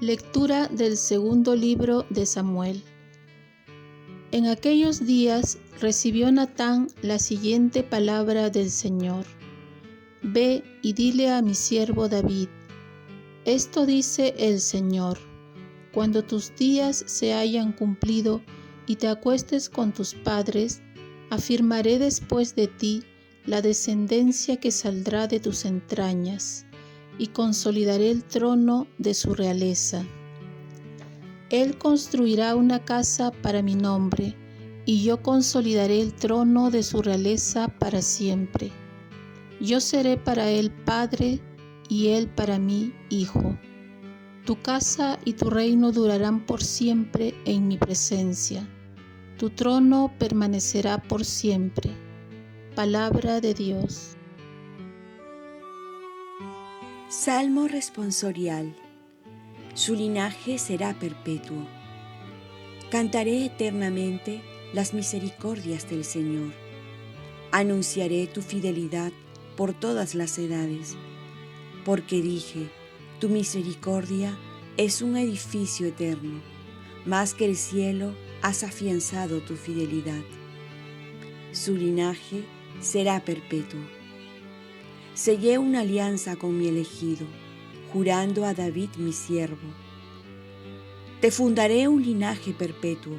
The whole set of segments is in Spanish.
Lectura del segundo libro de Samuel. En aquellos días recibió Natán la siguiente palabra del Señor. Ve y dile a mi siervo David, esto dice el Señor, cuando tus días se hayan cumplido y te acuestes con tus padres, afirmaré después de ti la descendencia que saldrá de tus entrañas y consolidaré el trono de su realeza. Él construirá una casa para mi nombre, y yo consolidaré el trono de su realeza para siempre. Yo seré para él padre, y él para mí hijo. Tu casa y tu reino durarán por siempre en mi presencia. Tu trono permanecerá por siempre. Palabra de Dios. Salmo responsorial. Su linaje será perpetuo. Cantaré eternamente las misericordias del Señor. Anunciaré tu fidelidad por todas las edades, porque dije, tu misericordia es un edificio eterno, más que el cielo has afianzado tu fidelidad. Su linaje será perpetuo sellé una alianza con mi elegido, jurando a David mi siervo. Te fundaré un linaje perpetuo,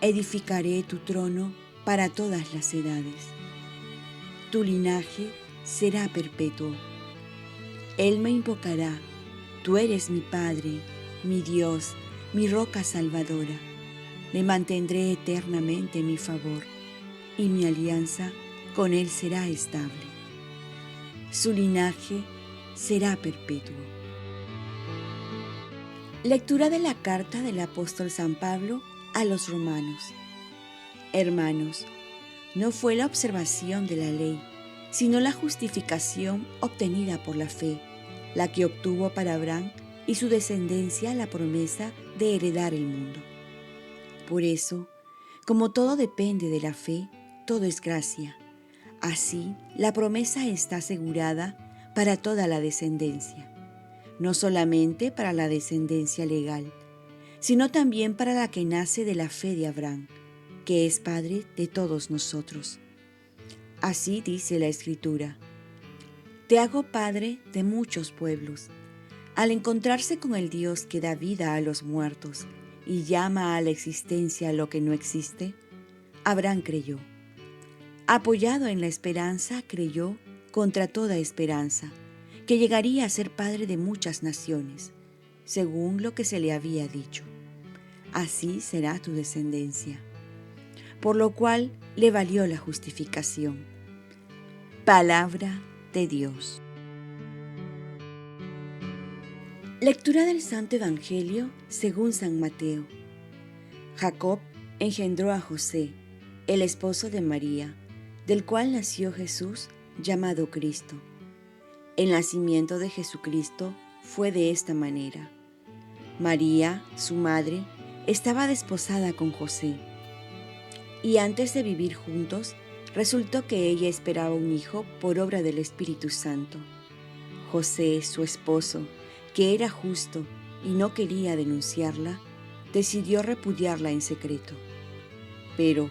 edificaré tu trono para todas las edades. Tu linaje será perpetuo. Él me invocará, tú eres mi Padre, mi Dios, mi roca salvadora. Le mantendré eternamente mi favor, y mi alianza con él será estable su linaje será perpetuo. Lectura de la carta del apóstol San Pablo a los romanos. Hermanos, no fue la observación de la ley, sino la justificación obtenida por la fe, la que obtuvo para Abraham y su descendencia la promesa de heredar el mundo. Por eso, como todo depende de la fe, todo es gracia Así, la promesa está asegurada para toda la descendencia, no solamente para la descendencia legal, sino también para la que nace de la fe de Abraham, que es Padre de todos nosotros. Así dice la Escritura, Te hago Padre de muchos pueblos. Al encontrarse con el Dios que da vida a los muertos y llama a la existencia lo que no existe, Abraham creyó Apoyado en la esperanza, creyó, contra toda esperanza, que llegaría a ser padre de muchas naciones, según lo que se le había dicho. Así será tu descendencia. Por lo cual le valió la justificación. Palabra de Dios. Lectura del Santo Evangelio según San Mateo. Jacob engendró a José, el esposo de María del cual nació Jesús llamado Cristo. El nacimiento de Jesucristo fue de esta manera. María, su madre, estaba desposada con José. Y antes de vivir juntos, resultó que ella esperaba un hijo por obra del Espíritu Santo. José, su esposo, que era justo y no quería denunciarla, decidió repudiarla en secreto. Pero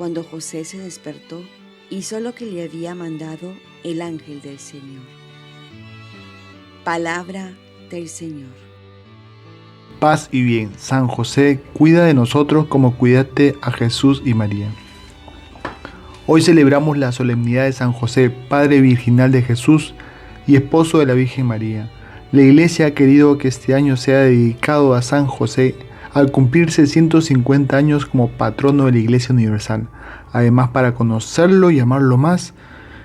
Cuando José se despertó, hizo lo que le había mandado el ángel del Señor. Palabra del Señor. Paz y bien, San José, cuida de nosotros como cuidaste a Jesús y María. Hoy celebramos la solemnidad de San José, Padre Virginal de Jesús y esposo de la Virgen María. La Iglesia ha querido que este año sea dedicado a San José al cumplirse 150 años como patrono de la Iglesia Universal, además para conocerlo y amarlo más,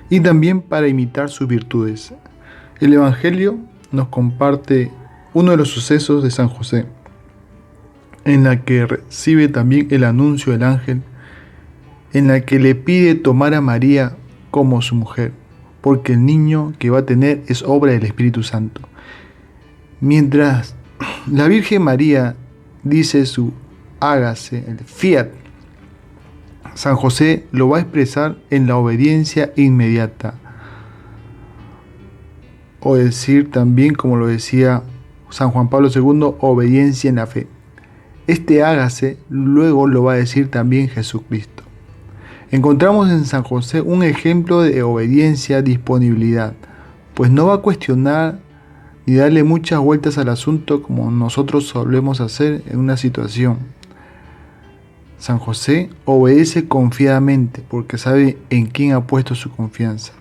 y también para imitar sus virtudes. El Evangelio nos comparte uno de los sucesos de San José. en la que recibe también el anuncio del ángel, en la que le pide tomar a María como su mujer, porque el niño que va a tener es obra del Espíritu Santo. Mientras la Virgen María dice su hágase, el fiat, San José lo va a expresar en la obediencia inmediata. O decir también, como lo decía San Juan Pablo II, obediencia en la fe. Este hágase luego lo va a decir también Jesucristo. Encontramos en San José un ejemplo de obediencia, disponibilidad, pues no va a cuestionar ni darle muchas vueltas al asunto como nosotros solemos hacer en una situación. San José obedece confiadamente porque sabe en quién ha puesto su confianza.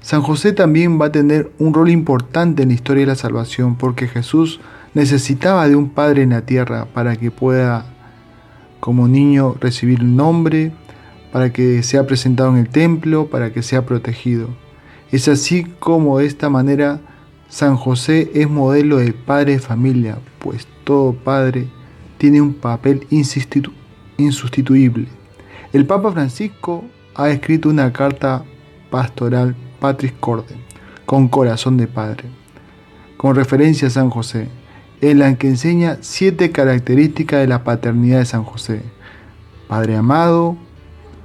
San José también va a tener un rol importante en la historia de la salvación porque Jesús necesitaba de un Padre en la tierra para que pueda como niño recibir el nombre, para que sea presentado en el templo, para que sea protegido. Es así como de esta manera San José es modelo de padre de familia, pues todo padre tiene un papel insustituible. El Papa Francisco ha escrito una carta pastoral Patris Corde, con corazón de padre, con referencia a San José en la que enseña siete características de la paternidad de San José. Padre amado,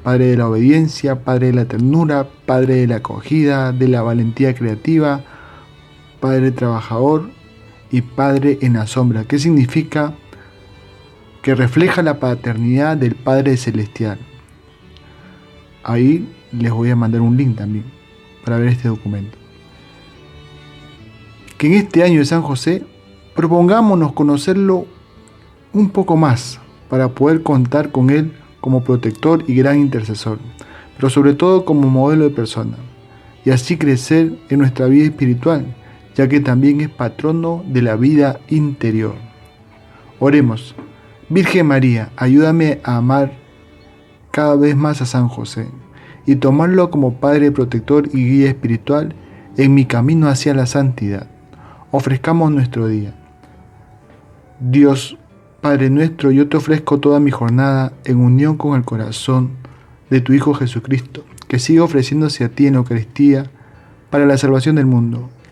Padre de la obediencia, Padre de la ternura, Padre de la acogida, de la valentía creativa, Padre trabajador y Padre en la sombra. ¿Qué significa? Que refleja la paternidad del Padre celestial. Ahí les voy a mandar un link también para ver este documento. Que en este año de San José propongámonos conocerlo un poco más para poder contar con Él como protector y gran intercesor, pero sobre todo como modelo de persona, y así crecer en nuestra vida espiritual, ya que también es patrono de la vida interior. Oremos, Virgen María, ayúdame a amar cada vez más a San José y tomarlo como Padre protector y guía espiritual en mi camino hacia la santidad. Ofrezcamos nuestro día. Dios, Padre nuestro, yo te ofrezco toda mi jornada en unión con el corazón de tu Hijo Jesucristo, que siga ofreciéndose a ti en Eucaristía para la salvación del mundo.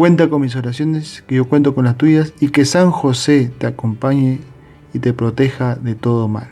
Cuenta con mis oraciones, que yo cuento con las tuyas, y que San José te acompañe y te proteja de todo mal.